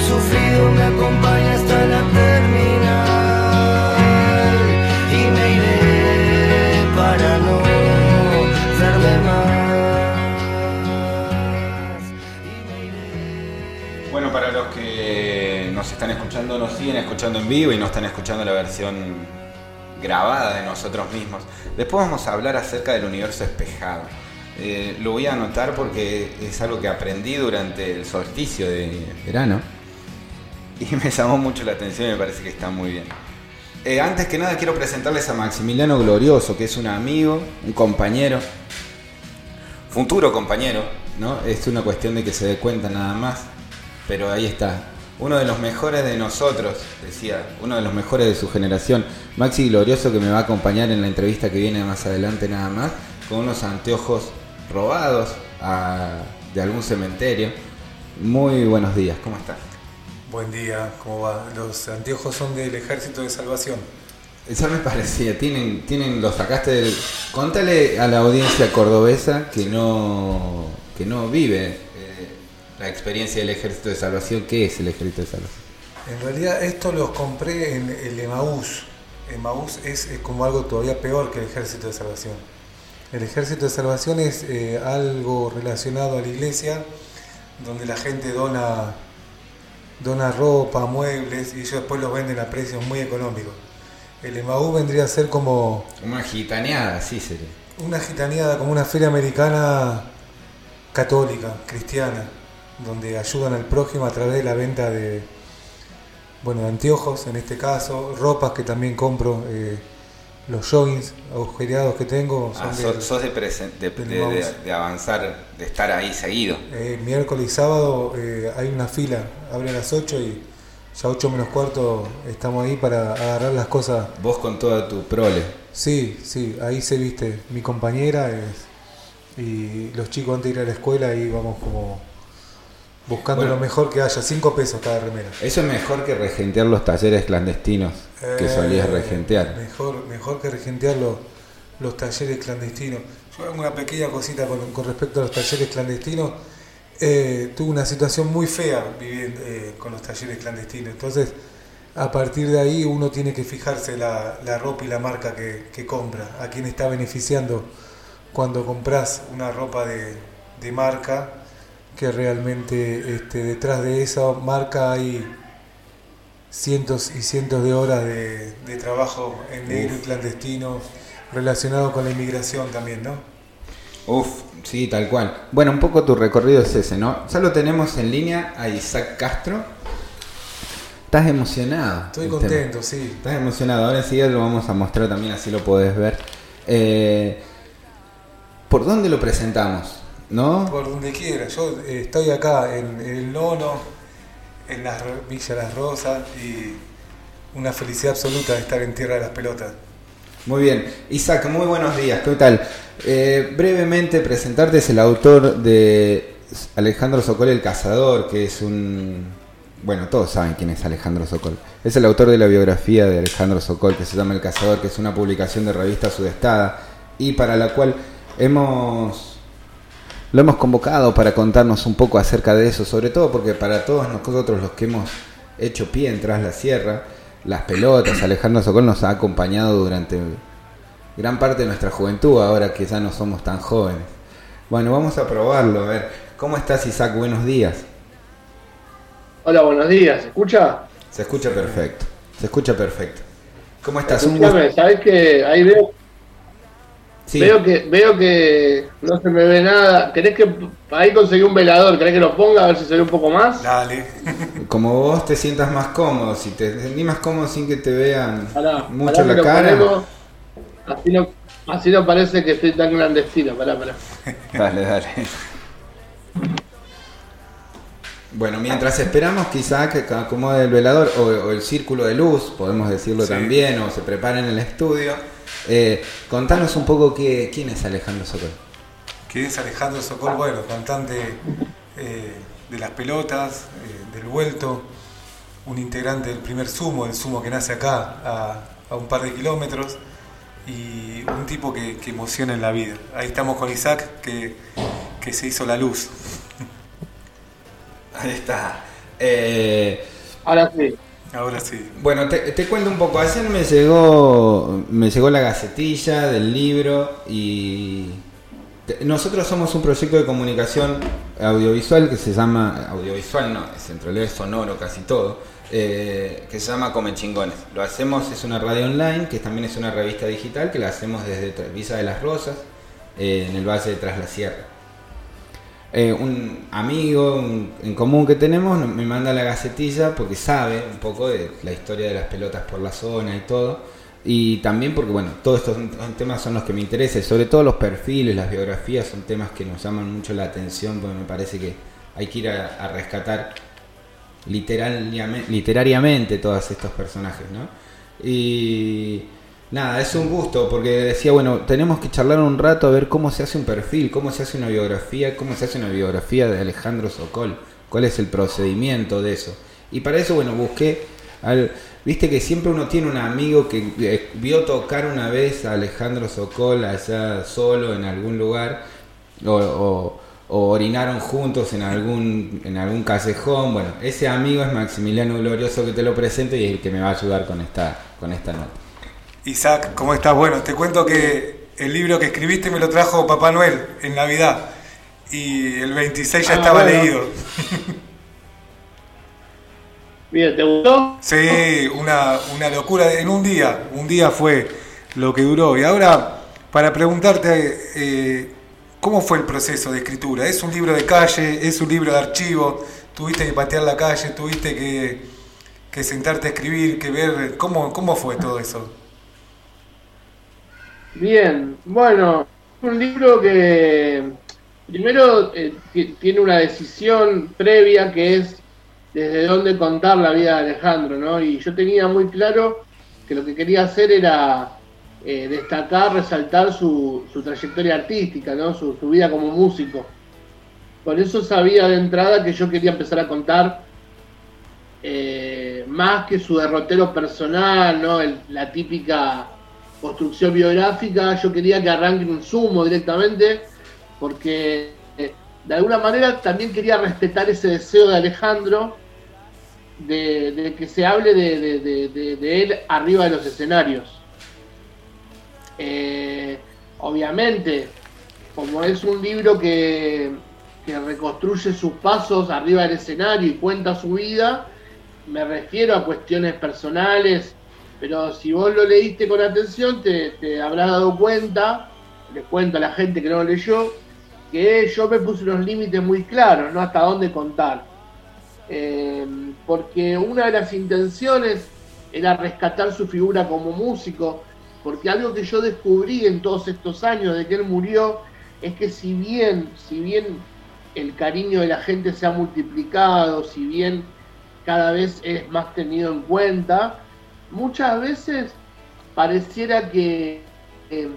sufrido me acompaña hasta la terminal y me iré para no verme más. Bueno, para los que nos están escuchando, nos siguen escuchando en vivo y no están escuchando la versión grabada de nosotros mismos. Después vamos a hablar acerca del universo espejado. Eh, lo voy a anotar porque es algo que aprendí durante el solsticio de verano y me llamó mucho la atención y me parece que está muy bien. Eh, antes que nada quiero presentarles a Maximiliano Glorioso, que es un amigo, un compañero, futuro compañero, ¿no? Es una cuestión de que se dé cuenta nada más, pero ahí está. Uno de los mejores de nosotros, decía, uno de los mejores de su generación, Maxi Glorioso, que me va a acompañar en la entrevista que viene más adelante nada más, con unos anteojos robados a- de algún cementerio. Muy buenos días, ¿cómo estás? Buen día, ¿cómo va? Los anteojos son del Ejército de Salvación. Eso me parecía, tienen, tienen, lo sacaste del. Contale a la audiencia cordobesa que no, que no vive eh, la experiencia del Ejército de Salvación. ¿Qué es el Ejército de Salvación? En realidad estos los compré en el Emaús. Emaús es, es como algo todavía peor que el Ejército de Salvación. El Ejército de Salvación es eh, algo relacionado a la iglesia, donde la gente dona, dona ropa, muebles, y ellos después los venden a precios muy económicos. El Emaús vendría a ser como Una gitaneada, sí sería. una gitaneada, como una feria americana católica, cristiana, donde ayudan al prójimo a través de la venta de, bueno, de anteojos en este caso, ropas que también compro, eh, los joggings agujereados que tengo son Ah, de- sos, sos de, presen- de, de- de avanzar, de estar ahí seguido. eh, miércoles y sábado eh, hay una fila, abre a las 8 y ya 8 menos cuarto estamos ahí para agarrar las cosas. Vos con toda tu prole. Sí, sí, ahí se viste mi compañera es- y los chicos antes de ir a la escuela ahí vamos como buscando Bueno. lo mejor que haya, 5 pesos cada remera. Eso es mejor que regentear los talleres clandestinos que Eh, solías regentear. Mejor, mejor que regentear los, los talleres clandestinos. Yo hago una pequeña cosita con, con respecto a los talleres clandestinos. Eh, tuve una situación muy fea viviendo eh, con los talleres clandestinos. Entonces, a partir de ahí uno tiene que fijarse la, la ropa y la marca que, que compra, a quién está beneficiando cuando compras una ropa de, de marca, que realmente este, detrás de esa marca hay cientos y cientos de horas de, de trabajo en negro y clandestino relacionado con la inmigración también, ¿no? Uf, sí, tal cual. Bueno, un poco tu recorrido es ese, ¿no? Ya lo tenemos en línea a Isaac Castro. Estás emocionado. Estoy contento, sí. Estás emocionado. Ahora enseguida lo vamos a mostrar también, así lo podés ver. Eh, ¿Por dónde lo presentamos? ¿No? Por donde quiera. Yo eh, estoy acá en, en el Nono, en la Villa Las Rosas y una felicidad absoluta de estar en Tierra de las Pelotas. Muy bien. Isaac, muy buenos días. ¿Qué tal? Eh, brevemente presentarte es el autor de Alejandro Sokol el Cazador, que es un... Bueno, todos saben quién es Alejandro Sokol. Es el autor de la biografía de Alejandro Sokol, que se llama El Cazador, que es una publicación de revista sudestada y para la cual hemos... Lo hemos convocado para contarnos un poco acerca de eso, sobre todo porque para todos nosotros los que hemos hecho pie en Tras la Sierra, las pelotas, Alejandro Sokol nos ha acompañado durante gran parte de nuestra juventud, ahora que ya no somos tan jóvenes. Bueno, vamos a probarlo, a ver. ¿Cómo estás, Isaac? Buenos días. Hola, buenos días. ¿Se escucha? Se escucha perfecto. Se escucha perfecto. ¿Cómo estás? Un gusto. Escúchame, ¿sabés que ahí veo, Sí. veo que veo que no se me ve nada? ¿Querés que ahí conseguí un velador? ¿Querés que lo ponga a ver si se ve un poco más? Dale. Como vos te sientas más cómodo, si te sentís más cómodo sin que te vean Pará, mucho pará que la cara. ponemos. Así no, así no parece que estoy tan clandestino. Pará, pará. Dale, dale. Bueno, mientras esperamos que Isaac acomode el velador o, o el círculo de luz, podemos decirlo Sí. también, o se prepara en el estudio, eh, contanos un poco qué, quién es Alejandro Sokol. ¿Quién es Alejandro Sokol? Bueno, cantante eh, de las pelotas, eh, del vuelto, un integrante del primer sumo, el sumo que nace acá a, a un par de kilómetros, y un tipo que, que emociona en la vida. Ahí estamos con Isaac, que, que se hizo la luz. Ahí está. Eh, Ahora sí. Ahora sí. bueno, te, cuento un poco. Ayer me llegó, me llegó la gacetilla del libro y nosotros somos un proyecto de comunicación audiovisual que se llama audiovisual, no, es en realidad sonoro casi todo, eh, que se llama Come Chingones. Lo hacemos es una radio online que también es una revista digital que la hacemos desde Villa de las Rosas eh, en el valle de Tras la Sierra. Eh, un amigo en común que tenemos me manda la gacetilla porque sabe un poco de la historia de las pelotas por la zona y todo. Y también porque, bueno, todos estos temas son los que me interesan, sobre todo los perfiles, las biografías, son temas que nos llaman mucho la atención porque me parece que hay que ir a, a rescatar literariamente, literariamente todos estos personajes, ¿no? Y nada, es un gusto porque decía, bueno, tenemos que charlar un rato a ver cómo se hace un perfil, cómo se hace una biografía, cómo se hace una biografía de Alejandro Sokol, cuál es el procedimiento de eso. Y para eso, bueno, busqué al... Viste que siempre uno tiene un amigo que eh, vio tocar una vez a Alejandro Sokol allá solo en algún lugar o, o- orinaron juntos en algún en algún callejón. Bueno, ese amigo es Maximiliano Glorioso que te lo presento y es el que me va a ayudar con esta con esta nota. Isaac, ¿cómo estás? Bueno, te cuento que el libro que escribiste me lo trajo Papá Noel en Navidad y el 26 ya Ah, estaba bueno. leído. Bien, ¿te gustó? Sí, una, una locura. En un día, un día fue lo que duró. Y ahora, para preguntarte, eh, ¿cómo fue el proceso de escritura? ¿Es un libro de calle? ¿Es un libro de archivo? ¿Tuviste que patear la calle? ¿Tuviste que, que sentarte a escribir? que ver ¿Cómo, ¿Cómo fue todo eso? Bien, bueno, un libro que primero eh, ti- tiene una decisión previa que es desde dónde contar la vida de Alejandro, ¿no? Y yo tenía muy claro que lo que quería hacer era eh, destacar, resaltar su, su trayectoria artística, ¿no? Su, vida como músico. Por eso sabía de entrada que yo quería empezar a contar eh, más que su derrotero personal, ¿no? La típica construcción biográfica, yo quería que arranque un sumo directamente, porque eh, de alguna manera también quería respetar ese deseo de Alejandro de, que se hable de, él arriba de los escenarios. Eh, obviamente, como es un libro que reconstruye sus pasos arriba del escenario y cuenta su vida, me refiero a cuestiones personales, pero si vos lo leíste con atención, te, te habrás dado cuenta, les cuento a la gente que no lo leyó, que yo me puse unos límites muy claros, ¿no? Hasta dónde contar. Eh, porque una de las intenciones era rescatar su figura como músico, porque algo que yo descubrí en todos estos años de que él murió es que si bien, si bien el cariño de la gente se ha multiplicado, si bien cada vez es más tenido en cuenta, muchas veces pareciera que eh,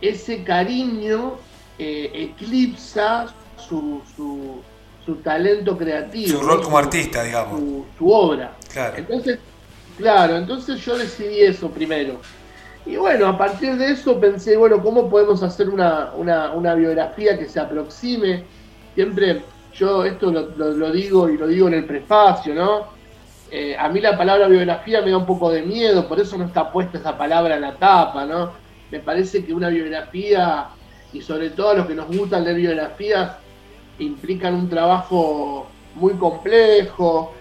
ese cariño eh, eclipsa su, su, su talento creativo. Su rol como artista, digamos. su, su obra. Claro. Entonces, claro, entonces yo decidí eso primero. Y bueno, a partir de eso pensé, bueno, ¿cómo podemos hacer una, una, una biografía que se aproxime? Siempre, yo esto lo, lo- lo digo y lo digo en el prefacio, ¿no? Eh, a mí la palabra biografía me da un poco de miedo, por eso no está puesta esa palabra en la tapa, ¿no? Me parece que una biografía, y sobre todo a los que nos gustan leer biografías, implican un trabajo muy complejo,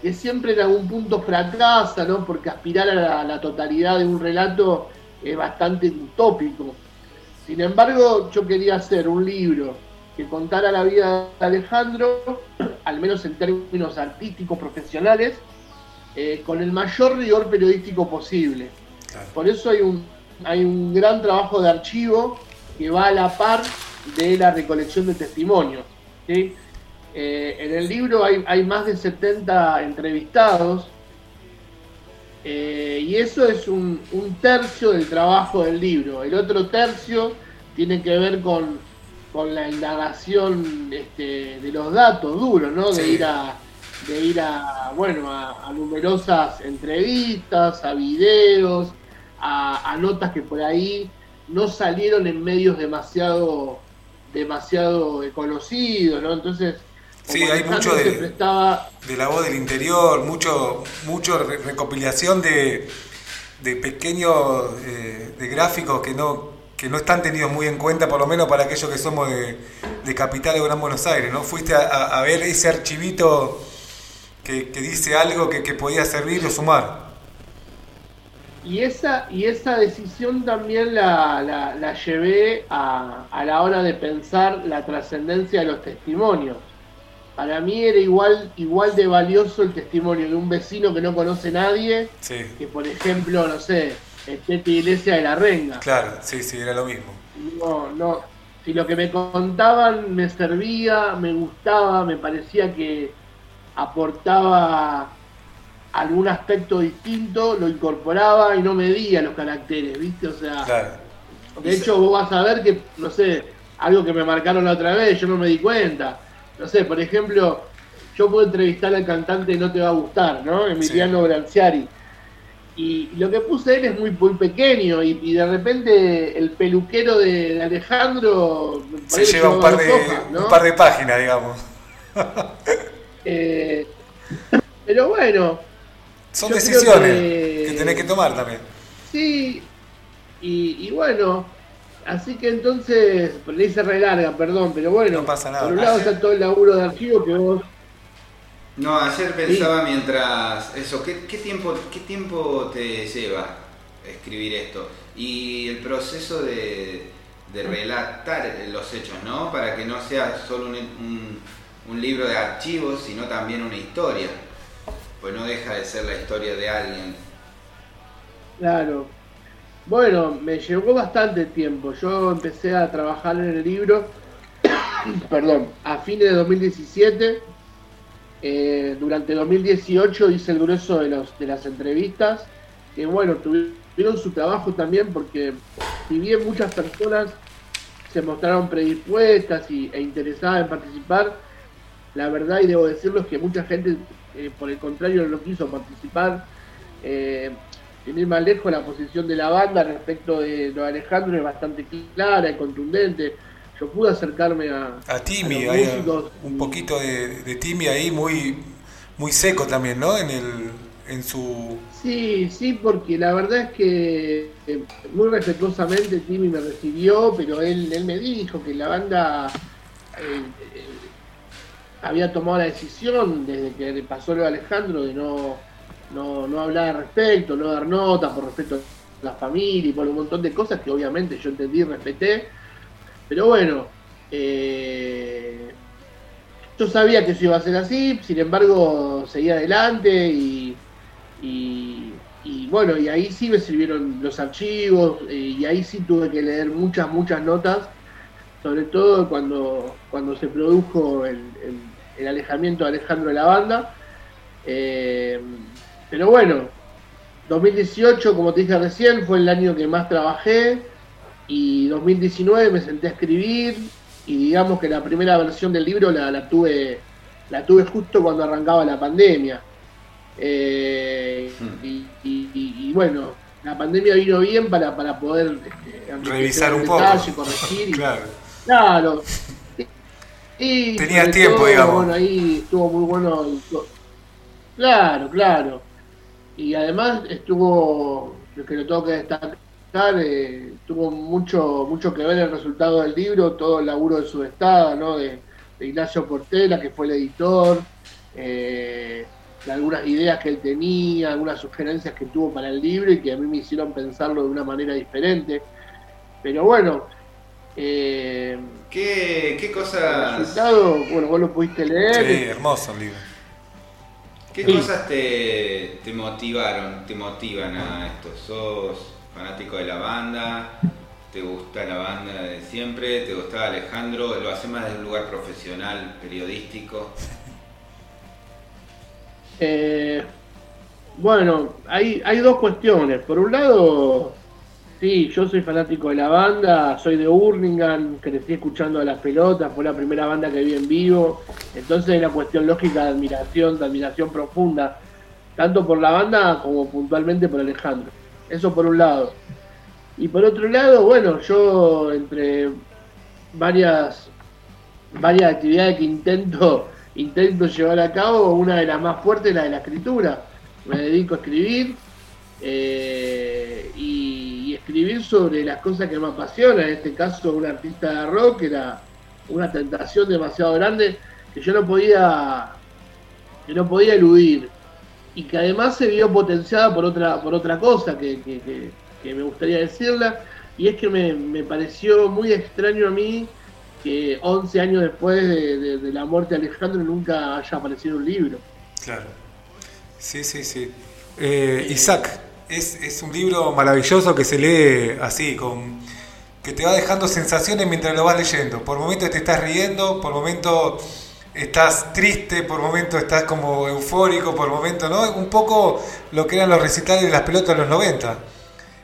que siempre en algún punto fracasa, ¿no? Porque aspirar a la, a la totalidad de un relato es bastante utópico. Sin embargo, yo quería hacer un libro que contara la vida de Alejandro, al menos en términos artísticos, profesionales, eh, con el mayor rigor periodístico posible. Claro. Por eso hay un, hay un gran trabajo de archivo que va a la par de la recolección de testimonios. ¿sí? Eh, en el libro hay, hay más de 70 entrevistados eh, y eso es un, un tercio del trabajo del libro. El otro tercio tiene que ver con, con la indagación este, de los datos duros, ¿no? De ir a, de ir a, bueno, a, a numerosas entrevistas, a videos, a, a notas que por ahí no salieron en medios demasiado, demasiado conocidos, ¿no? Entonces, Sí, hay mucho de- prestaba de la voz del interior, mucho, mucho re- recopilación de, de pequeños eh, de gráficos que no, que no están tenidos muy en cuenta, por lo menos para aquellos que somos de, de Capital de Gran Buenos Aires, ¿no? Fuiste a, a- a ver ese archivito que, que dice algo que, que podía servir o sumar. Y esa, y esa decisión también la, la- la llevé a, a la hora de pensar la trascendencia de los testimonios. Para mí era igual, igual de valioso el testimonio de un vecino que no conoce nadie Sí, que, por ejemplo, no sé, el Tete Iglesia de la Renga. claro, sí, sí, era lo mismo. No, no. Si lo que me contaban me servía, me gustaba, me parecía que aportaba algún aspecto distinto, lo incorporaba y no medía los caracteres, ¿viste? O sea, Claro. de hecho vos vas a ver que, no sé, algo que me marcaron la otra vez, yo no me di cuenta. No sé, por ejemplo, yo puedo entrevistar al cantante No Te Va a Gustar, ¿no? Emiliano Granciari. Y lo que puse él es muy, muy pequeño y, y de repente el peluquero de, de Alejandro Se lleva un par, de, dos hojas, ¿no? un par de páginas, digamos. Eh, pero bueno, Son decisiones que- que tenés que tomar también. sí, y, y bueno, así que entonces, le hice re larga, perdón, pero bueno, No pasa nada. por un lado está todo el laburo de archivo que vos No, ayer pensaba mientras eso, ¿qué, qué tiempo, ¿qué tiempo te lleva escribir esto? Y el proceso de, de relatar los hechos, ¿no? Para que no sea solo un, un- un libro de archivos, sino también una historia. Pues no deja de ser la historia de alguien. Claro. Bueno, me llevó bastante tiempo. Yo empecé a trabajar en el libro, perdón, a fines de 2017. Eh, durante 2018 hice el grueso de, los, de las entrevistas, que bueno, tuvieron su trabajo también porque si bien muchas personas se mostraron predispuestas y, e interesadas en participar, la verdad, y debo decirlo, es que mucha gente, eh, por el contrario, no quiso participar. Eh, sin ir más lejos, la posición de la banda respecto de lo de Alejandro es bastante clara y contundente. Yo pude acercarme a, A Timmy, a los hay músicos un poquito de, de Timmy ahí muy, muy seco también, ¿no? En, el, en su... Sí, sí, porque la verdad es que eh, muy respetuosamente Timmy me recibió, pero él, él me dijo que la banda eh, había tomado la decisión desde que pasó lo de Alejandro de no, no, no hablar al respecto, no dar nota por respeto a la familia y por un montón de cosas que obviamente yo entendí y respeté. Pero bueno, eh, yo sabía que eso iba a ser así, sin embargo seguí adelante y, y, y bueno, y ahí sí me sirvieron los archivos eh, y ahí sí tuve que leer muchas, muchas notas, sobre todo cuando, cuando se produjo el, el- el alejamiento de Alejandro de la banda. Eh, pero bueno, 2018, como te dije recién, fue el año que más trabajé y 2019 me senté a escribir y digamos que la primera versión del libro la, la tuve la tuve justo cuando arrancaba la pandemia. Eh, y, y- y- y bueno, la pandemia vino bien para, para poder este, Revisar un poco. corregir. Claro. Claro. Y Tenías tiempo, digamos. Bueno, ahí estuvo muy bueno. Claro, claro. Y además estuvo, que lo tengo que destacar, eh, tuvo mucho mucho que ver el resultado del libro, todo el laburo de su estada, ¿no? De, de Ignacio Portela, que fue el editor, eh, de algunas ideas que él tenía, algunas sugerencias que tuvo para el libro y que a mí me hicieron pensarlo de una manera diferente. Pero bueno, eh, ¿Qué, qué el cosas, resultado, bueno, vos lo pudiste leer. Sí, hermoso el libro. qué Sí. cosas te, te motivaron, te motivan a esto? ¿Sos fanático de la banda? ¿Te gusta la banda de siempre? ¿Te gustaba Alejandro? ¿Lo hace más desde un lugar profesional, periodístico? Eh, bueno, hay, hay dos cuestiones. Por un lado, sí, yo soy fanático de la banda, soy de Hurlingham, crecí escuchando a las pelotas, fue la primera banda que vi en vivo. Entonces hay una cuestión lógica de admiración, de admiración profunda, tanto por la banda como puntualmente por Alejandro. Eso por un lado. Y por otro lado, bueno, yo entre varias varias actividades que intento intento llevar a cabo, una de las más fuertes, la de la escritura. Me dedico a escribir eh, y escribir sobre las cosas que me apasionan. En este caso, un artista de rock era una tentación demasiado grande que yo no podía que no podía eludir y que además se vio potenciada por otra por otra cosa que, que- me gustaría decirla y es que me, me pareció muy extraño a mí que 11 años después de, de- de la muerte de Alejandro nunca haya aparecido un libro. Claro. Sí, sí, sí. Eh, Isaac, es, es un libro maravilloso que se lee así, con que te va dejando sensaciones mientras lo vas leyendo. Por momentos te estás riendo, por momentos estás triste, por momentos estás como eufórico, por momentos, ¿no? Un poco lo que eran los recitales de las pelotas de los 90.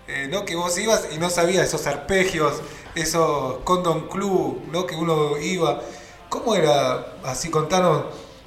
Eh, ¿no? Que vos ibas y no sabías esos arpegios, esos Condom Club, ¿no? Que uno iba. ¿Cómo era, así contanos,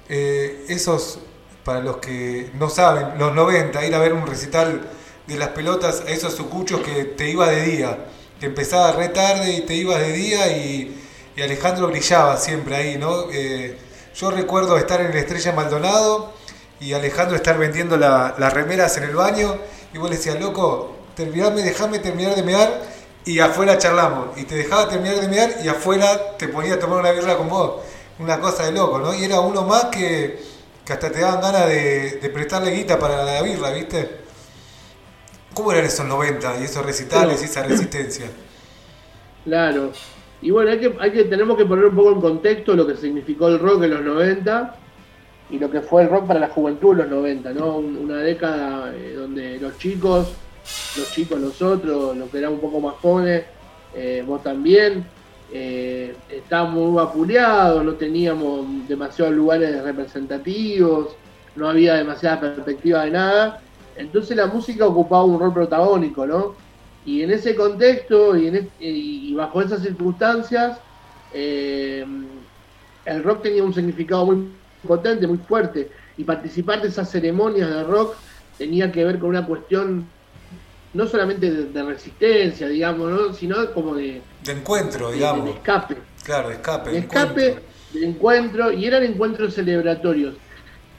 eh, esos, para los que no saben, los 90, ir a ver un recital de las pelotas, a esos sucuchos que te iba de día, que empezaba re tarde y te ibas de día y, Alejandro brillaba siempre ahí, ¿no? Eh, yo recuerdo estar en la Estrella Maldonado y Alejandro estar vendiendo la- las remeras en el baño y vos le decías, loco, terminame, dejame terminar de mear y afuera charlamos. Y te dejaba terminar de mear y afuera te ponía a tomar una birra con vos. Una cosa de loco, ¿no? Y era uno más que, que hasta te daban ganas de, de prestarle guita para la birra, ¿viste? ¿Cómo eran esos 90 y esos recitales y esa resistencia? Claro. Y bueno, hay que, hay que, tenemos que poner un poco en contexto lo que significó el rock en los 90 y lo que fue el rock para la juventud en los 90, ¿no? Un- Una década eh, donde los chicos, los chicos nosotros, los que éramos un poco más jóvenes, eh, vos también, eh, estábamos muy vapuleados, no teníamos demasiados lugares representativos, no había demasiada perspectiva de nada. Entonces la música ocupaba un rol protagónico, ¿no? Y en ese contexto y, en es- y bajo esas circunstancias, eh, el rock tenía un significado muy potente, muy fuerte. Y participar de esas ceremonias de rock tenía que ver con una cuestión no solamente de, de resistencia, digamos, ¿no? sino como de, De encuentro, de- de digamos. escape Claro, de escape. de encuentro. escape, de encuentro, y eran encuentros celebratorios.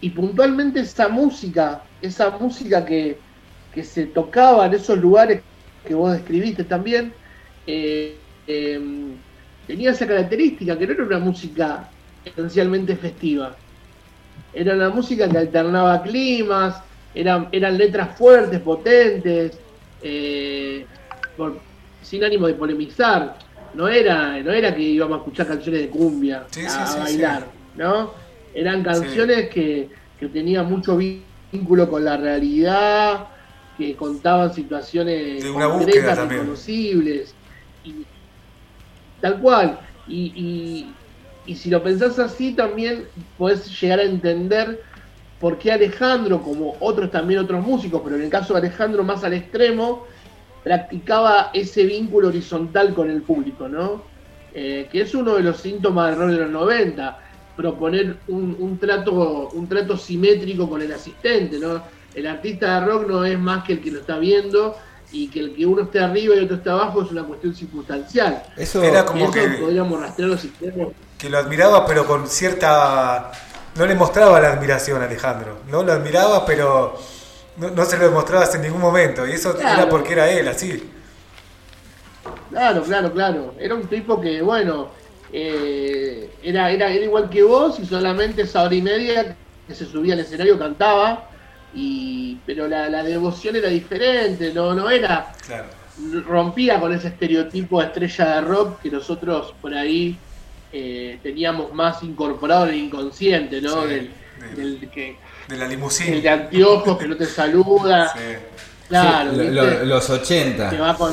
Y puntualmente esa música, esa música que, que se tocaba en esos lugares que vos describiste también, eh, eh, tenía esa característica, que no era una música esencialmente festiva. Era una música que alternaba climas, eran, eran letras fuertes, potentes, eh, por- sin ánimo de polemizar. No era, no era que íbamos a escuchar canciones de cumbia Sí, a, sí, a sí, bailar, ¿no? Eran canciones que, que tenían mucho vínculo con la realidad, que contaban situaciones De una búsqueda concretas, reconocibles. Y, tal cual. Y, y- y si lo pensás así, también podés llegar a entender por qué Alejandro, como otros también otros músicos, pero en el caso de Alejandro más al extremo, practicaba ese vínculo horizontal con el público, ¿no? Eh, que es uno de los síntomas del rock de los 90, proponer un, un trato, un trato simétrico con el asistente, ¿no? El artista de rock no es más que el que lo está viendo y que el que uno esté arriba y otro esté abajo es una cuestión circunstancial. Eso Era como eso que- podríamos rastrear los sistemas. que lo admiraba, pero con cierta. No le mostraba la admiración a Alejandro. No lo admiraba, pero no, no se lo demostrabas en ningún momento. Y eso Claro. era porque era él, así. Claro, claro, claro. Era un tipo que, bueno, eh, era, era, era igual que vos y solamente esa hora y media que se subía al escenario cantaba, y, pero la, la devoción era diferente, no, no era, Claro. rompía con ese estereotipo de estrella de rock que nosotros por ahí eh, teníamos más incorporado en el inconsciente, ¿no? Sí, del, del- del que, De la el limusina. de anteojos que no te saluda. Sí. Claro, Sí, lo- ¿viste? lo- los 80. que va con.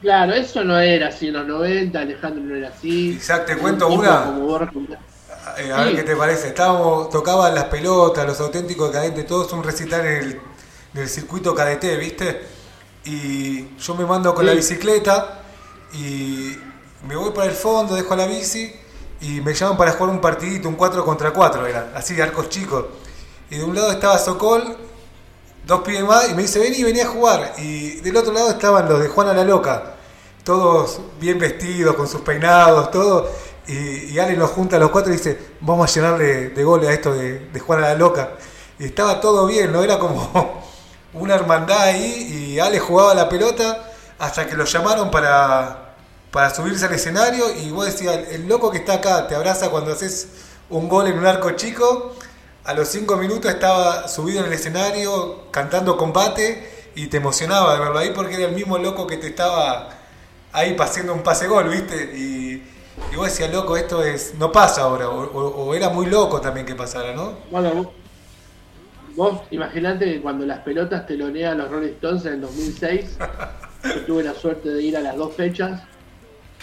Claro, eso no era así en los 90, Alejandro no era así. Isaac, te cuento una. como. Eh, a ver qué te parece. Estábamos, tocaban las pelotas, los auténticos cadentes, todos un recital en el, del circuito KDT, ¿viste? Y yo me mando con Sí. la bicicleta y me voy para el fondo, dejo la bici y me llaman para jugar un partidito, un 4 contra 4 era, así de arcos chicos. Y de un lado estaba Sokol, dos pibes más, y me dice, vení, vení a jugar. Y del otro lado estaban los de Juana la Loca, todos bien vestidos, con sus peinados, todo. Y, y Ale nos junta a los cuatro y dice, vamos a llenarle de goles a esto de, de jugar a la loca. Y estaba todo bien, ¿no? Era como una hermandad ahí y Ale jugaba la pelota hasta que lo llamaron para, para subirse al escenario y vos decías, el loco que está acá te abraza cuando haces un gol en un arco chico, a los cinco minutos estaba subido en el escenario cantando combate y te emocionaba de verlo ahí porque era el mismo loco que te estaba ahí haciendo un pase gol, ¿viste? Y, y vos decías, loco, esto es no pasa ahora, o, o- o era muy loco también que pasara, ¿no? Bueno, vos, vos imaginate que cuando las pelotas telonean a los Rolling Stones en el 2006, yo tuve la suerte de ir a las dos fechas.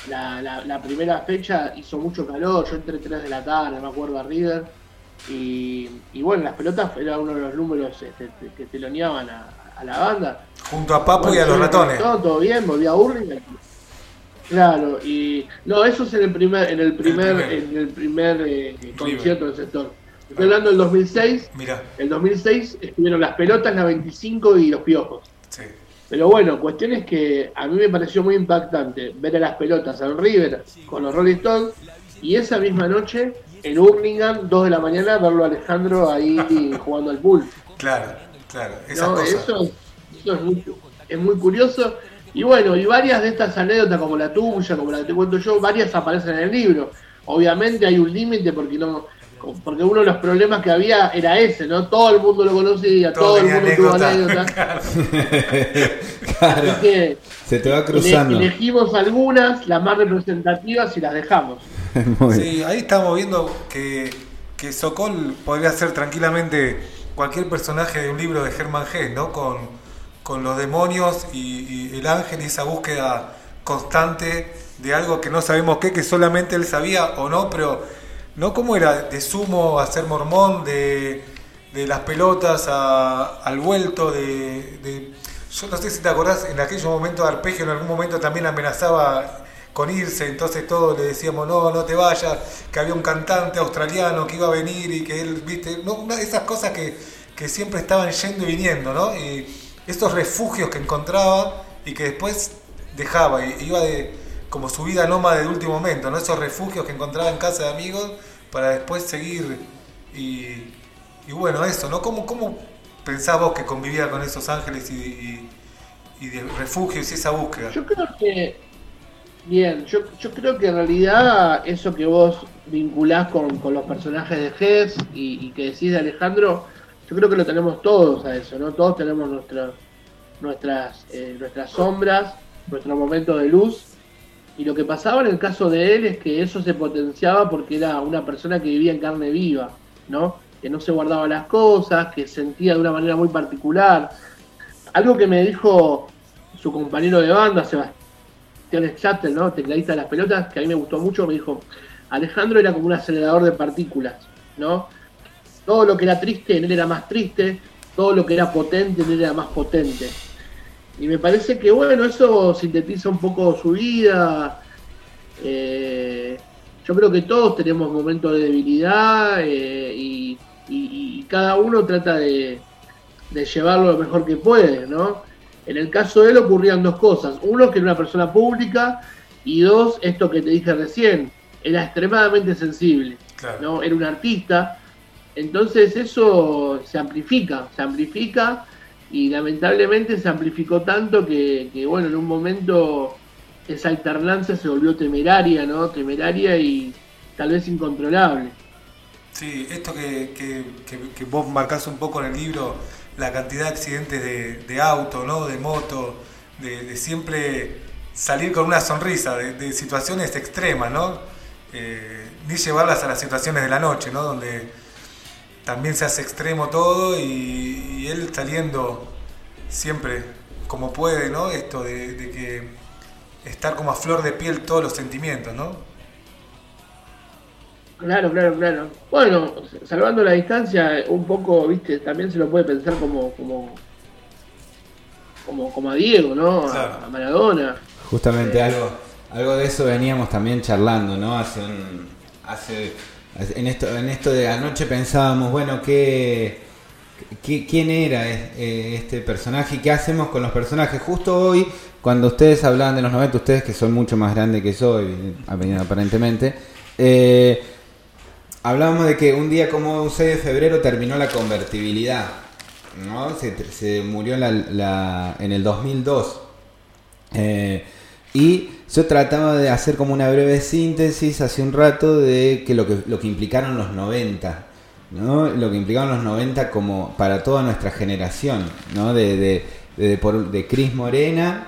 La, la- la primera fecha hizo mucho calor, yo entré 3 de la tarde, me acuerdo a River. Y, y bueno, las pelotas era uno de los números este, que teloneaban a, a la banda. Junto a Papo y a los ratones. todo bien, volví a Hurlingham. Claro, y no, eso es en el primer, en el primer, en el primer eh, concierto del sector. Estoy hablando del 2006. Mira, El 2006 estuvieron las pelotas, la 25 y los piojos. sí. Pero bueno, cuestión es que a mí me pareció muy impactante ver a las pelotas en River con los Rolling Stones y esa misma noche en Hurlingham, 2 de la mañana, verlo a Alejandro ahí jugando al pool. Claro, claro, esas No, cosas. eso, eso es, muy, es muy curioso. Y bueno, y varias de estas anécdotas, como la tuya, como la que te cuento yo, varias aparecen en el libro. Obviamente hay un límite porque no porque uno de los problemas que había era ese, ¿no? Todo el mundo lo conocía, Todo todo, el mundo tuvo anécdotas. claro. Así que Se te va cruzando. elegimos algunas, las más representativas, y las dejamos. Muy bien. Sí, ahí estamos viendo que, que Sokol podría ser tranquilamente cualquier personaje de un libro de Hermann Hesse, ¿no? Con, con los demonios y, y el ángel y esa búsqueda constante de algo que no sabemos qué, que solamente él sabía o no, pero no cómo era, de sumo a ser mormón, de, de las pelotas a- al vuelto, de, de- Yo no sé si te acordás, en aquellos momentos de arpegio en algún momento también amenazaba con irse, entonces todos le decíamos, no, no te vayas, que había un cantante australiano que iba a venir y que él, viste, no, una esas cosas que, que siempre estaban yendo y viniendo, ¿no? Y estos refugios que encontraba y que después dejaba, y iba de como su vida nómada de último momento, ¿no? Esos refugios que encontraba en casa de amigos para después seguir y, y bueno, eso, ¿no? ¿Cómo, cómo pensás vos que convivía con esos ángeles y, y, y refugios y esa búsqueda? Yo creo que, bien, yo, yo creo que en realidad eso que vos vinculás con, con los personajes de Hess y, y que decís de Alejandro, yo creo que lo tenemos todos a eso, ¿no? Todos tenemos nuestras nuestras eh, nuestras sombras, nuestro momento de luz. Y lo que pasaba en el caso de él es que eso se potenciaba porque era una persona que vivía en carne viva, ¿no? Que no se guardaba las cosas, que sentía de una manera muy particular. Algo que me dijo su compañero de banda, Sebastián Tecladista de las pelotas, que a mí me gustó mucho, me dijo, Alejandro era como un acelerador de partículas, ¿no? Todo lo que era triste en él era más triste, todo lo que era potente en él era más potente. Y me parece que, bueno, eso sintetiza un poco su vida. Eh, yo creo que todos tenemos momentos de debilidad eh, y, y- y cada uno trata de, de llevarlo lo mejor que puede, ¿no? En el caso de él ocurrían dos cosas. Uno, que era una persona pública, y dos, esto que te dije recién, era extremadamente sensible, Claro. ¿no? Era un artista. Entonces eso se amplifica, se amplifica y lamentablemente se amplificó tanto que, que, bueno, en un momento esa alternancia se volvió temeraria, ¿no? Temeraria y tal vez incontrolable. Sí, esto que, que, que- vos marcás un poco en el libro, la cantidad de accidentes de, de auto, ¿no? de moto, de, siempre salir con una sonrisa, de, situaciones extremas, ¿no? Eh, ni llevarlas a las situaciones de la noche, ¿no? donde también se hace extremo todo y, y él saliendo siempre como puede, ¿no? Esto de, de que estar como a flor de piel todos los sentimientos, ¿no? Claro, claro, claro. Bueno, salvando la distancia, un poco, viste, también se lo puede pensar como, como, como, como a Diego, ¿no? A- Claro. A, Maradona. Justamente Eh, algo, algo de eso veníamos también charlando, ¿no? Hace un, hace, en esto, en esto de anoche pensábamos, bueno, ¿qué, qué- quién era eh, este personaje y qué hacemos con los personajes? Justo hoy, cuando ustedes hablaban de los 90, ustedes que son mucho más grandes que yo, aparentemente, Eh, hablábamos de que un día como un 6 de febrero terminó la convertibilidad, ¿no? Se, se murió la- la- en el 2002. Eh, y yo trataba de hacer como una breve síntesis hace un rato de que lo que, lo que implicaron los 90, ¿no? Lo que implicaron los 90 como para toda nuestra generación, ¿no? De, de, de, por- Cris Morena,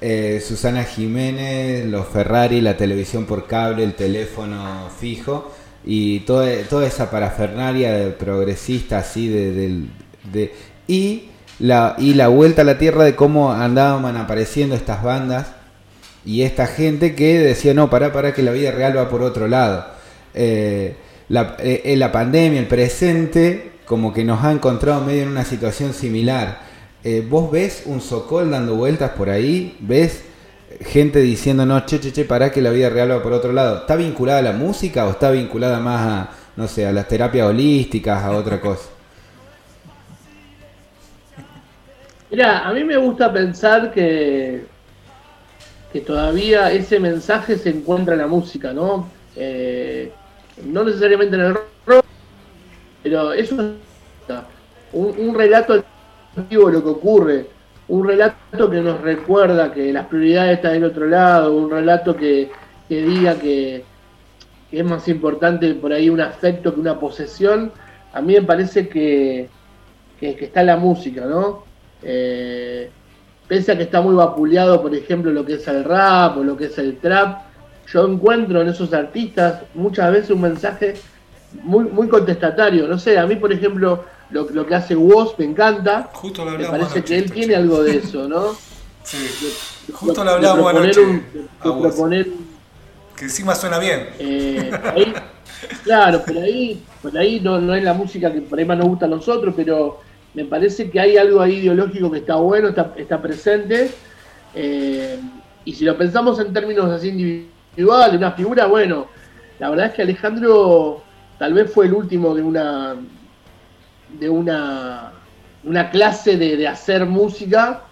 eh, Susana Jiménez, los Ferrari, la televisión por cable, el teléfono fijo y toda, toda esa parafernalia de progresista así de, del- de- y la y la vuelta a la tierra de cómo andaban apareciendo estas bandas y esta gente que decía no pará pará que la vida real va por otro lado Eh, la, eh, la pandemia el presente como que nos ha encontrado medio en una situación similar. Eh, vos ves un socol dando vueltas por ahí ves gente diciendo no che che che pará que la vida real va por otro lado está vinculada a la música o está vinculada más a no sé a las terapias holísticas a otra cosa Mira, a mí me gusta pensar que, que todavía ese mensaje se encuentra en la música, ¿no? Eh, no necesariamente en el rock, pero eso es un, un relato vivo de lo que ocurre, un relato que nos recuerda que las prioridades están del otro lado, un relato que, que diga que, que es más importante por ahí un afecto que una posesión, a mí me parece que, que, está la música, ¿no? Eh, pese a que está muy vapuleado, por ejemplo, lo que es el rap o lo que es el trap, yo encuentro en esos artistas muchas veces un mensaje muy, muy contestatario. No sé, a mí, por ejemplo, lo, lo que hace Woz me encanta. Justo lo Me hablamos parece anoche, que él tiene algo de eso, ¿no? Sí, justo De- lo de hablamos proponer anoche. un- de proponer que encima suena bien. eh, ahí- claro, por ahí, por ahí no, no es la música que por ahí más nos gusta a nosotros, pero me parece que hay algo ahí ideológico que está bueno, está, está presente. eh, y si lo pensamos en términos así individuales, una figura, bueno, la verdad es que Alejandro tal vez fue el último de una de una, una clase de, de hacer música,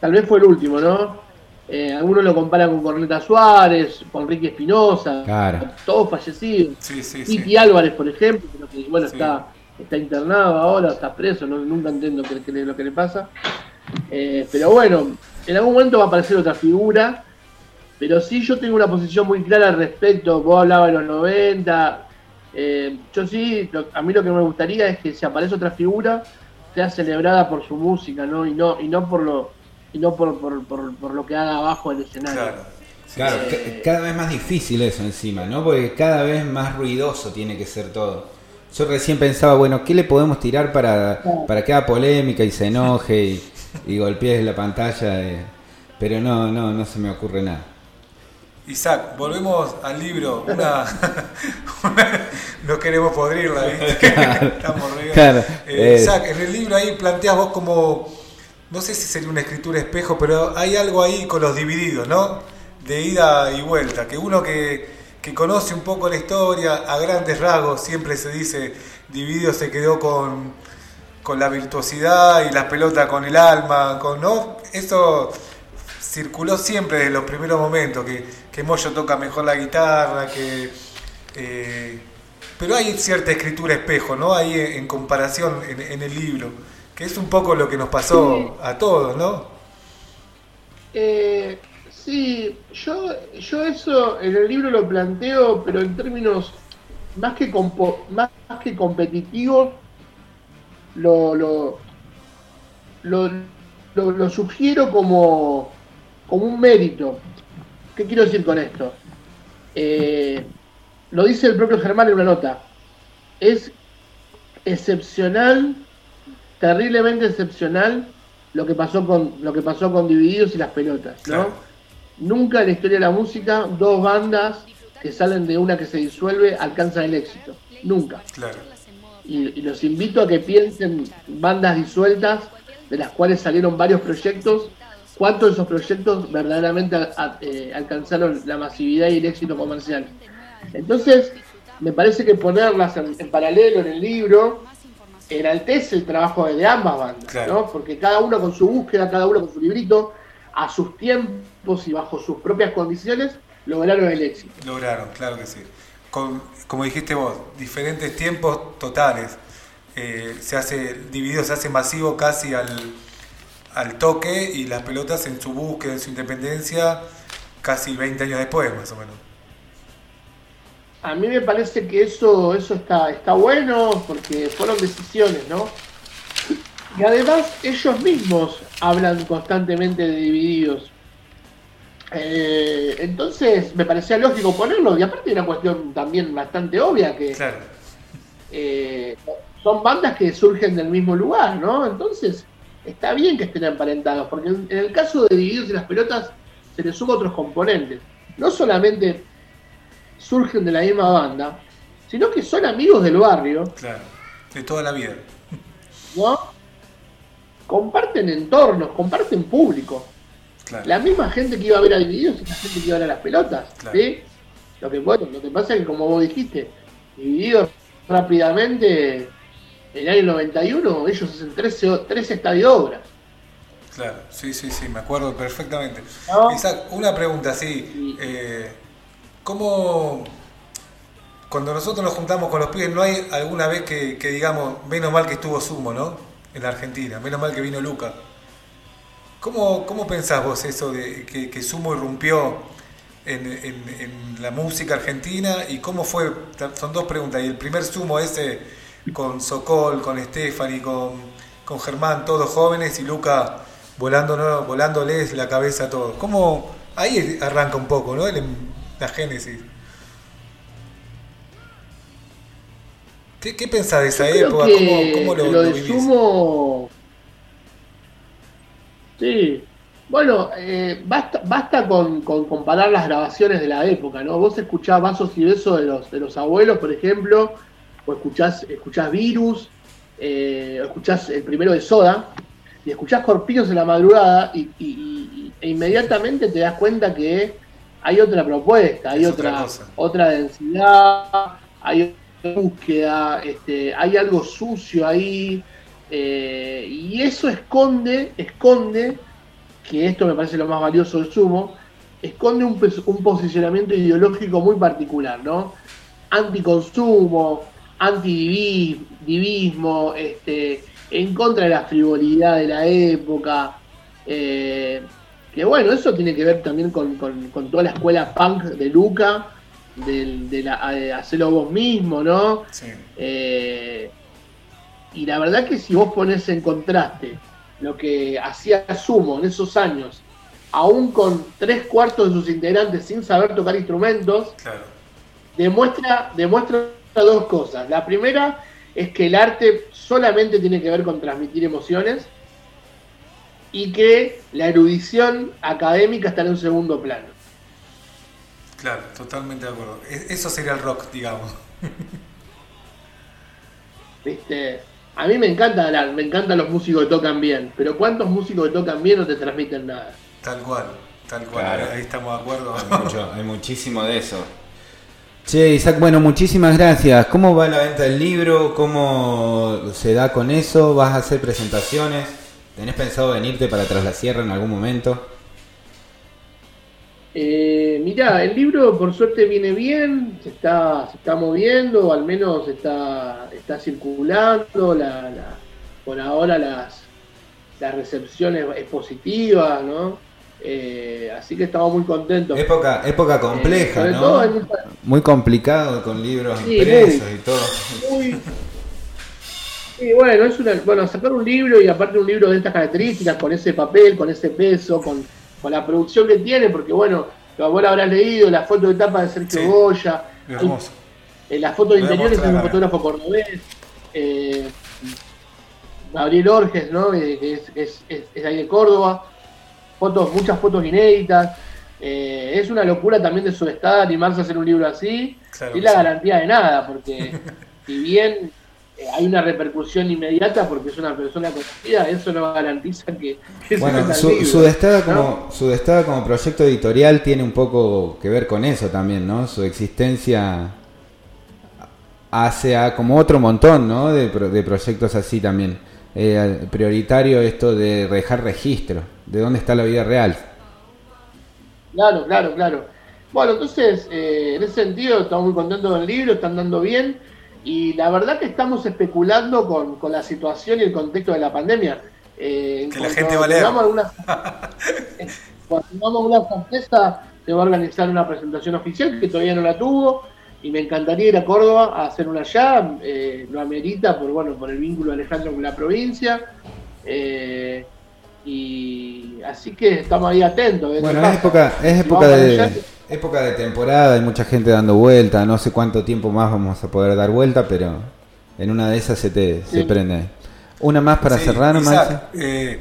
tal vez fue el último, ¿no? Eh, algunos lo comparan con Corneta Suárez, con Ricky Espinosa, Claro. todos fallecidos. Sí, sí, sí. Titi Álvarez, por ejemplo, que bueno, Sí. está, está internado ahora, está preso, no- nunca entiendo qué, qué- lo que le pasa. Eh, pero bueno, en algún momento va a aparecer otra figura, pero sí yo tengo una posición muy clara al respecto. Vos hablabas de los 90, eh, yo sí, lo- a mí lo que me gustaría es que si aparece otra figura, sea celebrada por su música, ¿no? Y no, y no por lo y no por, por, por, por lo que haga abajo del escenario. Claro. Claro, ca- cada vez más difícil eso encima, ¿no? Porque cada vez más ruidoso tiene que ser todo. Yo recién pensaba, bueno, ¿qué le podemos tirar para, para que haga polémica y se enoje y, y golpee la pantalla? eh, Pero no, no, no se me ocurre nada. Isaac, volvemos al libro. Una, una- no queremos podrirla, ¿viste? Estamos. Claro, Eh, eh. Isaac, en el libro ahí planteas vos como, no sé si sería una escritura espejo, pero hay algo ahí con los divididos, ¿no? De ida y vuelta, que uno que, que conoce un poco la historia, a grandes rasgos, siempre se dice, Dividido se quedó con, con la virtuosidad y la pelota con el alma, con, ¿no? Eso circuló siempre desde los primeros momentos, que, que Moyo toca mejor la guitarra, que... eh, pero hay cierta escritura espejo, ¿no? Ahí en, en comparación en, en el libro, que es un poco lo que nos pasó a todos, ¿no? Eh, sí, yo, yo eso en el libro lo planteo, pero en términos más que, compo- más, más que competitivos, lo, lo, lo, lo- lo sugiero como, como un mérito. ¿Qué quiero decir con esto? Eh, lo dice el propio Germán en una nota. Es excepcional, terriblemente excepcional lo que pasó con lo que pasó con Divididos y las pelotas, ¿no? Claro. Nunca en la historia de la música dos bandas que salen de una que se disuelve alcanzan el éxito. Nunca. Claro. Y, y los invito a que piensen bandas disueltas, de las cuales salieron varios proyectos, cuántos de esos proyectos verdaderamente a- a- eh, alcanzaron la masividad y el éxito comercial. Entonces, me parece que ponerlas en, en paralelo en el libro enaltece el trabajo de, ambas bandas, Claro. ¿no? porque cada uno con su búsqueda, cada uno con su librito, a sus tiempos y bajo sus propias condiciones, lograron el éxito. Lograron, claro que sí. con, como dijiste vos, diferentes tiempos totales. Eh, se hace, dividido se hace masivo casi al, al toque y las pelotas en su búsqueda, en su independencia, casi 20 años después, más o menos. A mí me parece que eso, eso está, está bueno porque fueron decisiones, ¿no? Y además ellos mismos hablan constantemente de divididos. Eh, entonces me parecía lógico ponerlo y aparte era una cuestión también bastante obvia que Claro, eh, son bandas que surgen del mismo lugar, ¿no? Entonces está bien que estén emparentados porque en el caso de dividirse las pelotas se les suma otros componentes. No solamente surgen de la misma banda, sino que son amigos del barrio, claro. De toda la vida. ¿no? Comparten entornos, comparten público. Claro. La misma gente que iba a ver a Divididos es la gente que iba a ver a las pelotas. Claro. ¿sí? Lo, que, bueno, lo que pasa es que, como vos dijiste, Divididos rápidamente, en el año 91, ellos hacen 13, o- 13 estadios de obras. Claro, sí, sí, sí, me acuerdo perfectamente. ¿No? Isaac, una pregunta, sí. eh, ¿Cómo, cuando nosotros nos juntamos con los pibes, no hay alguna vez que, que digamos, menos mal que estuvo Sumo, ¿no? En la Argentina, menos mal que vino Luca. ¿Cómo, cómo pensás vos eso de que, que Sumo irrumpió en, en- en la música argentina y cómo fue? Son dos preguntas. Y el primer Sumo ese con Sokol, con Stephanie, con, con Germán, todos jóvenes y Luca volando, volándoles la cabeza a todos. ¿Cómo? Ahí arranca un poco, ¿no? El- la génesis. ¿Qué, qué pensás de esa Creo época? ¿Cómo, cómo lo, lo de? Sumo. Sí. Bueno, eh, basta, basta con, con comparar las grabaciones de la época, ¿no? Vos escuchás Vasos y Besos de los, de los abuelos, por ejemplo, o escuchás, escuchás Virus, eh, o escuchás el primero de Soda, y escuchás Corpiños en la madrugada, y, y- y- e inmediatamente te das cuenta que hay otra propuesta, hay Es otra otra, densidad, hay otra búsqueda, este, hay algo sucio ahí, eh, y eso esconde, esconde, que esto me parece lo más valioso del sumo, esconde un posicionamiento ideológico muy particular, ¿no? Anticonsumo, antidivismo, este, en contra de la frivolidad de la época. eh, que bueno, eso tiene que ver también con, con- con toda la escuela punk de Luca, del- de, la, de hacerlo vos mismo, ¿no? Sí. Eh, y la verdad que si vos pones en contraste lo que hacía Sumo en esos años, aún con tres cuartos de sus integrantes sin saber tocar instrumentos, Claro. demuestra, demuestra dos cosas. La primera es que el arte solamente tiene que ver con transmitir emociones y que la erudición académica está en un segundo plano. Claro, totalmente de acuerdo. E- Eso sería el rock, digamos. ¿Viste? A mí me encanta hablar, me encantan los músicos que tocan bien, pero ¿cuántos músicos que tocan bien no te transmiten nada? Tal cual, tal cual. Claro. Ahí estamos de acuerdo. Hay, mucho- hay muchísimo de eso. Che, Isaac, bueno, muchísimas gracias. ¿Cómo va la venta del libro? ¿Cómo se da con eso? ¿Vas a hacer presentaciones? ¿Tenés pensado venirte para Tras la Sierra en algún momento? Eh, mirá, el libro por suerte viene bien, se está, se está moviendo, al menos está, está circulando, la, por ahora las, la recepción es, es positiva, ¿no? Eh, así que estamos muy contentos. Época, época compleja, Eh, sobre ¿no? Muy complicado con libros Sí, impresos muy. y todo. muy- Sí, bueno, es una, bueno, sacar un libro y aparte un libro de estas características, con ese papel, con ese peso, con, con la producción que tiene, porque bueno, vos lo habrás leído, la foto de tapa de Sergio Sí. Goya, Hermoso. Eh, la foto de interiores es un fotógrafo cordobés. eh, Gabriel Orges, ¿no? Eh, que es, es, es- es de ahí de Córdoba. Fotos, muchas fotos inéditas. Eh, es una locura también de su estado animarse a hacer un libro así. Claro y que la sí. garantía de nada, porque si bien eh, hay una repercusión inmediata porque es una persona conocida, eso no garantiza que, que Bueno, su, libro, Sudestada ¿no? como, Sudestada como proyecto editorial tiene un poco que ver con eso también, ¿no? Su existencia hace a como otro montón, ¿no? De proyectos así también. Eh, prioritario esto de dejar registro, de dónde está la vida real. Claro, claro, claro. Bueno, entonces, eh, en ese sentido, estamos muy contentos con el libro, están dando bien. Y la verdad que estamos especulando con, con la situación y el contexto de la pandemia. Eh, Que la gente va a leer. alguna- cuando tengamos una certeza, se va a organizar una presentación oficial que todavía no la tuvo. Y me encantaría ir a Córdoba a hacer una allá. eh, lo amerita por, bueno, por el vínculo de Alejandro con la provincia. Eh, y así que estamos ahí atentos. qué Bueno, es época, es época de, época de temporada, hay mucha gente dando vuelta, no sé cuánto tiempo más vamos a poder dar vuelta, pero en una de esas se te se prende. Una más para Sí, cerrar, Isaac, eh,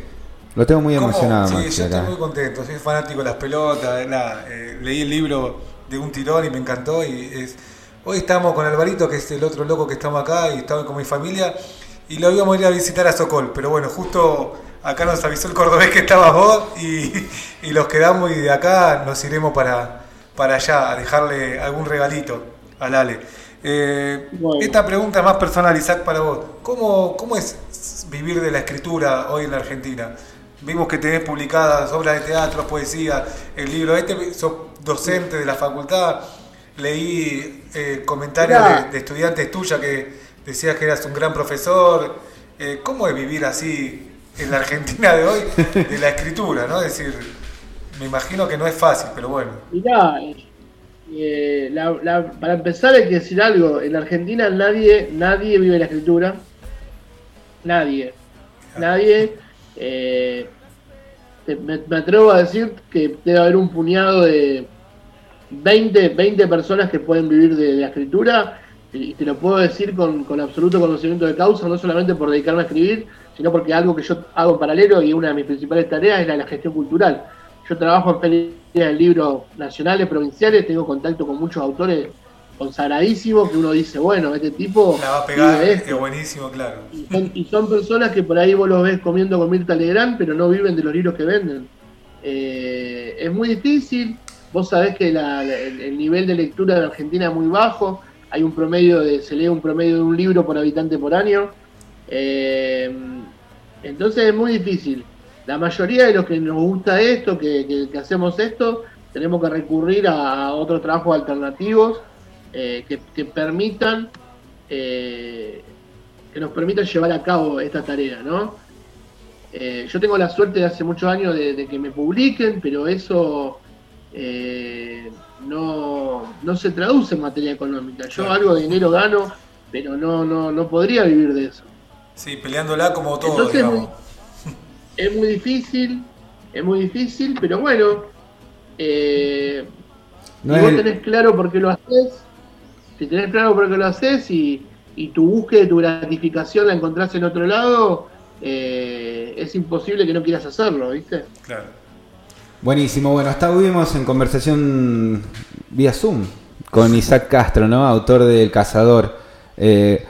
Lo tengo muy ¿cómo? emocionado, Sí, Maxi, yo estoy muy contento, soy fanático de las pelotas, de nada, eh, leí el libro de un tirón y me encantó y es... Hoy estamos con Alvarito, que es el otro loco que estamos acá, y estamos con mi familia, y lo íbamos a ir a visitar a Sokol, pero bueno, justo acá nos avisó el cordobés que estabas vos, y, y los quedamos y de acá nos iremos para, para allá a dejarle algún regalito al Ale. Eh, Bueno. Esta pregunta es más personal, Isaac, para vos. ¿Cómo, ¿Cómo es vivir de la escritura hoy en la Argentina? Vimos que tenés publicadas obras de teatro, poesía, el libro este, sos docente de la facultad, leí eh, comentarios de estudiantes tuyas que decías que eras un gran profesor. Eh, ¿Cómo es vivir así en la Argentina de hoy de la escritura? ¿no? Es decir, me imagino que no es fácil, pero bueno. Mirá, eh, la- la- para empezar hay que decir algo. En Argentina nadie, nadie vive la escritura. Nadie. Nadie. eh, me, me atrevo a decir que debe haber un puñado de 20, 20 personas que pueden vivir de, de la escritura. Y te lo puedo decir con, con absoluto conocimiento de causa, no solamente por dedicarme a escribir, sino porque algo que yo hago en paralelo y una de mis principales tareas es la de la gestión cultural. Yo trabajo en ferias de libros nacionales, provinciales, tengo contacto con muchos autores consagradísimos que uno dice, bueno, este tipo La va a pegar, es buenísimo, claro. Y son, y son personas que por ahí vos los ves comiendo con Mirta Legrand, pero no viven de los libros que venden. Eh, es muy difícil, vos sabés que la- el, el nivel de lectura de Argentina es muy bajo, hay un promedio de, se lee un promedio de un libro por habitante por año, Eh, entonces es muy difícil. La mayoría de los que nos gusta esto, que, hacemos esto, tenemos que recurrir a, otros trabajos alternativos eh, que, permitan eh, que nos permitan llevar a cabo esta tarea, ¿no? Yo tengo la suerte de hace muchos años de, que me publiquen, pero eso no, no se traduce en materia económica. Yo Claro. algo de dinero gano, pero no, no, no podría vivir de eso. Sí, peleándola como todo, Entonces, digamos. Es muy difícil, es muy difícil, pero bueno, eh, No si es vos tenés claro por qué lo haces, si tenés claro por qué lo haces y, y tu búsqueda, tu gratificación la encontrás en otro lado, eh, es imposible que no quieras hacerlo, ¿viste? Claro. Buenísimo, bueno, estuvimos en conversación vía Zoom con Isaac Castro, ¿no? Autor de El Cazador. Eh,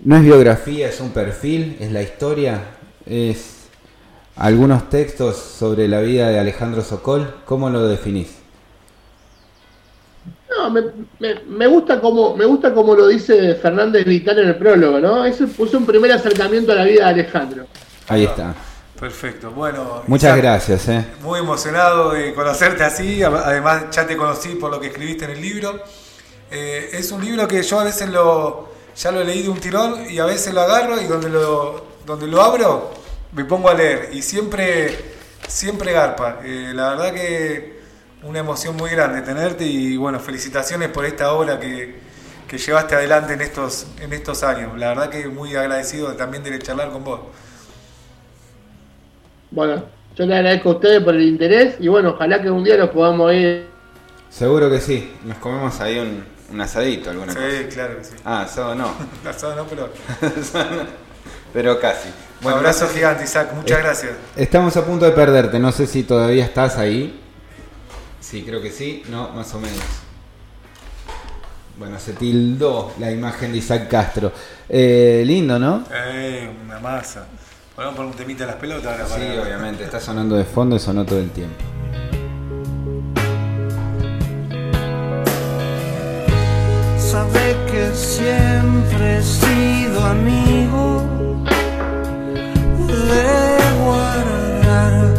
no es biografía, es un perfil, es la historia, es algunos textos sobre la vida de Alejandro Sokol. ¿Cómo lo definís? No, me, me, me gusta como me gusta como lo dice Fernández Vital en el prólogo, ¿no? Eso puso un primer acercamiento a la vida de Alejandro. Ahí está. Perfecto. Bueno, Muchas gracias, ¿eh? Muy emocionado de conocerte así. Además, ya te conocí por lo que escribiste en el libro. Eh, es un libro que yo a veces lo ya lo leí de un tirón y a veces lo agarro y donde lo donde lo abro me pongo a leer y siempre siempre garpa. Eh, la verdad que una emoción muy grande tenerte y bueno felicitaciones por esta obra que, que llevaste adelante en estos en estos años. La verdad que muy agradecido también de charlar con vos. Bueno, yo le agradezco a ustedes por el interés y bueno, ojalá que un día nos podamos ir. Seguro que sí. Nos comemos ahí un, un asadito, alguna Sí, cosa. claro que sí. Ah, asado no. Asado no, pero Pero casi. Un abrazo gigante, Isaac. Muchas Eh, gracias. Estamos a punto de perderte, no sé si todavía estás ahí. Sí, creo que sí, no, más o menos. Bueno, se tildó la imagen de Isaac Castro. Eh, lindo, ¿no? Eh, una masa. Vamos por un temita de las pelotas ahora. Sí, para- obviamente, está sonando de fondo y sonó todo el tiempo. Sabe que siempre he sido amigo de guardar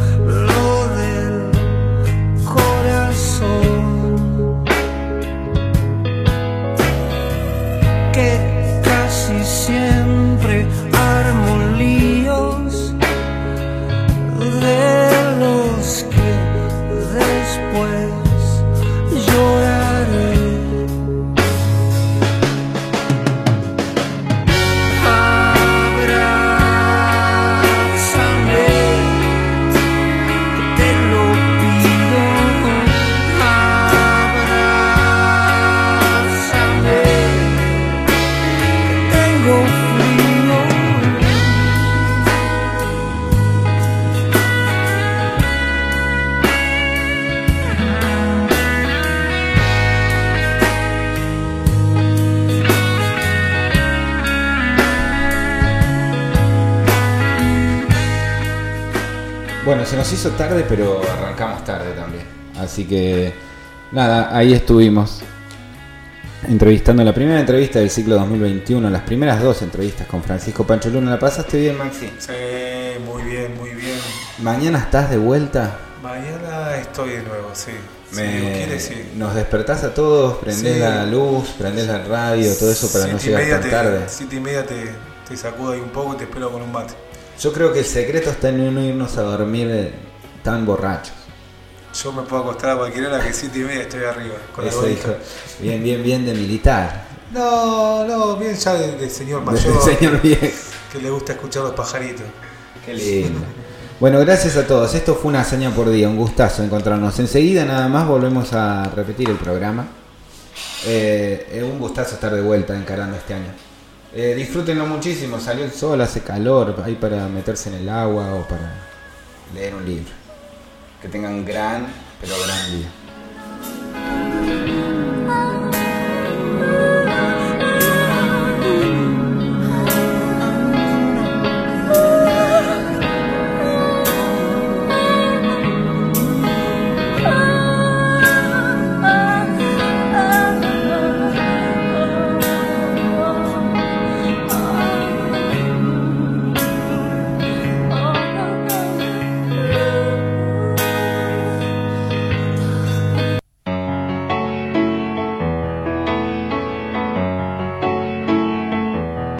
hizo tarde, pero arrancamos tarde también. Así que, nada, ahí estuvimos. Entrevistando la primera entrevista del ciclo 2021, las primeras dos entrevistas con Francisco Pancho Luna. ¿La pasaste bien, Maxi? Sí, muy bien, muy bien. ¿Mañana estás de vuelta? Mañana estoy de nuevo, sí. Si Me- quiere, sí. Nos despertás a todos, prendés Sí. la luz, prendés la radio, todo eso para no Siete llegar tan te- tarde. Siete y media te, te sacudo ahí un poco y te espero con un mate. Yo creo que el secreto está en no irnos a dormir eh, tan borrachos. Yo me puedo acostar a cualquier hora que siete y media estoy arriba. Con Eso dijo, bien, bien, bien de militar. No, no, bien ya de, de señor mayor. Del señor viejo. Que le gusta escuchar los pajaritos. Qué lindo. Bueno, gracias a todos. Esto fue una hazaña por día, un gustazo encontrarnos. Enseguida nada más volvemos a repetir el programa. Eh, es un gustazo estar de vuelta encarando este año. Eh, disfrútenlo muchísimo, salió el sol, hace calor, hay para meterse en el agua o para leer un libro. Que tengan gran, pero gran día.